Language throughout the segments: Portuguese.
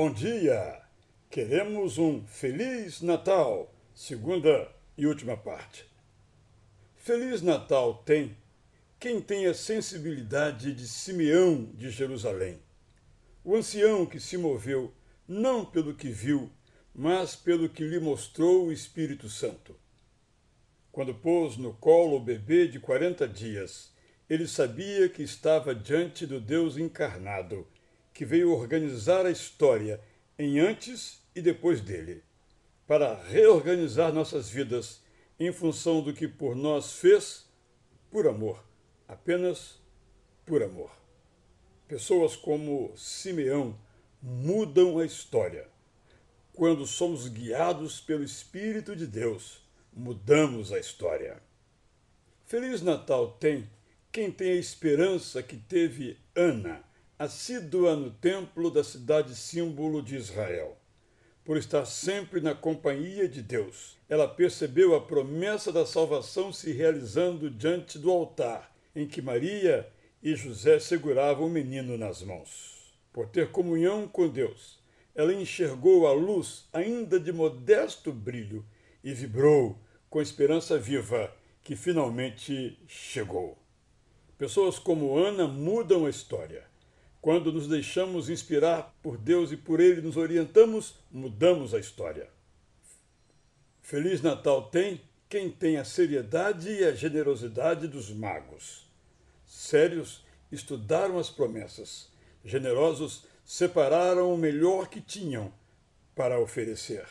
Bom dia! Queremos um Feliz Natal, segunda e última parte. Feliz Natal tem quem tem a sensibilidade de Simeão de Jerusalém, o ancião que se moveu não pelo que viu, mas pelo que lhe mostrou o Espírito Santo. Quando pôs no colo o bebê de quarenta dias, ele sabia que estava diante do Deus encarnado que veio organizar a história em antes e depois dele, para reorganizar nossas vidas em função do que por nós fez, por amor, apenas por amor. Pessoas como Simeão mudam a história. Quando somos guiados pelo Espírito de Deus, mudamos a história. Feliz Natal tem quem tem a esperança que teve Ana assídua no templo da cidade símbolo de Israel. Por estar sempre na companhia de Deus, ela percebeu a promessa da salvação se realizando diante do altar em que Maria e José seguravam o menino nas mãos. Por ter comunhão com Deus, ela enxergou a luz ainda de modesto brilho e vibrou com esperança viva que finalmente chegou. Pessoas como Ana mudam a história. Quando nos deixamos inspirar por Deus e por Ele nos orientamos, mudamos a história. Feliz Natal tem quem tem a seriedade e a generosidade dos magos. Sérios estudaram as promessas, generosos separaram o melhor que tinham para oferecer.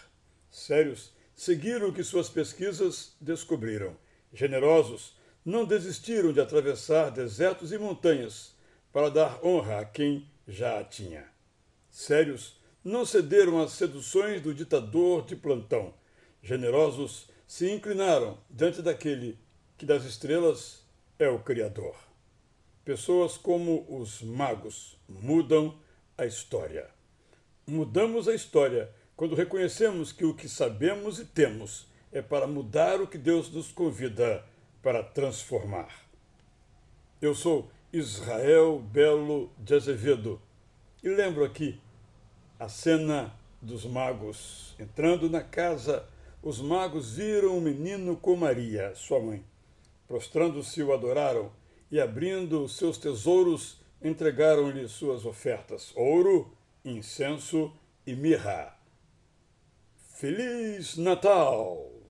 Sérios seguiram o que suas pesquisas descobriram. Generosos não desistiram de atravessar desertos e montanhas para dar honra a quem já a tinha. Sérios, não cederam às seduções do ditador de plantão. Generosos se inclinaram diante daquele que das estrelas é o Criador. Pessoas como os magos mudam a história. Mudamos a história quando reconhecemos que o que sabemos e temos é para mudar o que Deus nos convida para transformar. Eu sou Israel Belo de Azevedo. E lembro aqui a cena dos magos. Entrando na casa, os magos viram o menino com Maria, sua mãe. Prostrando-se, o adoraram e, abrindo seus tesouros, entregaram-lhe suas ofertas: ouro, incenso e mirra. Feliz Natal!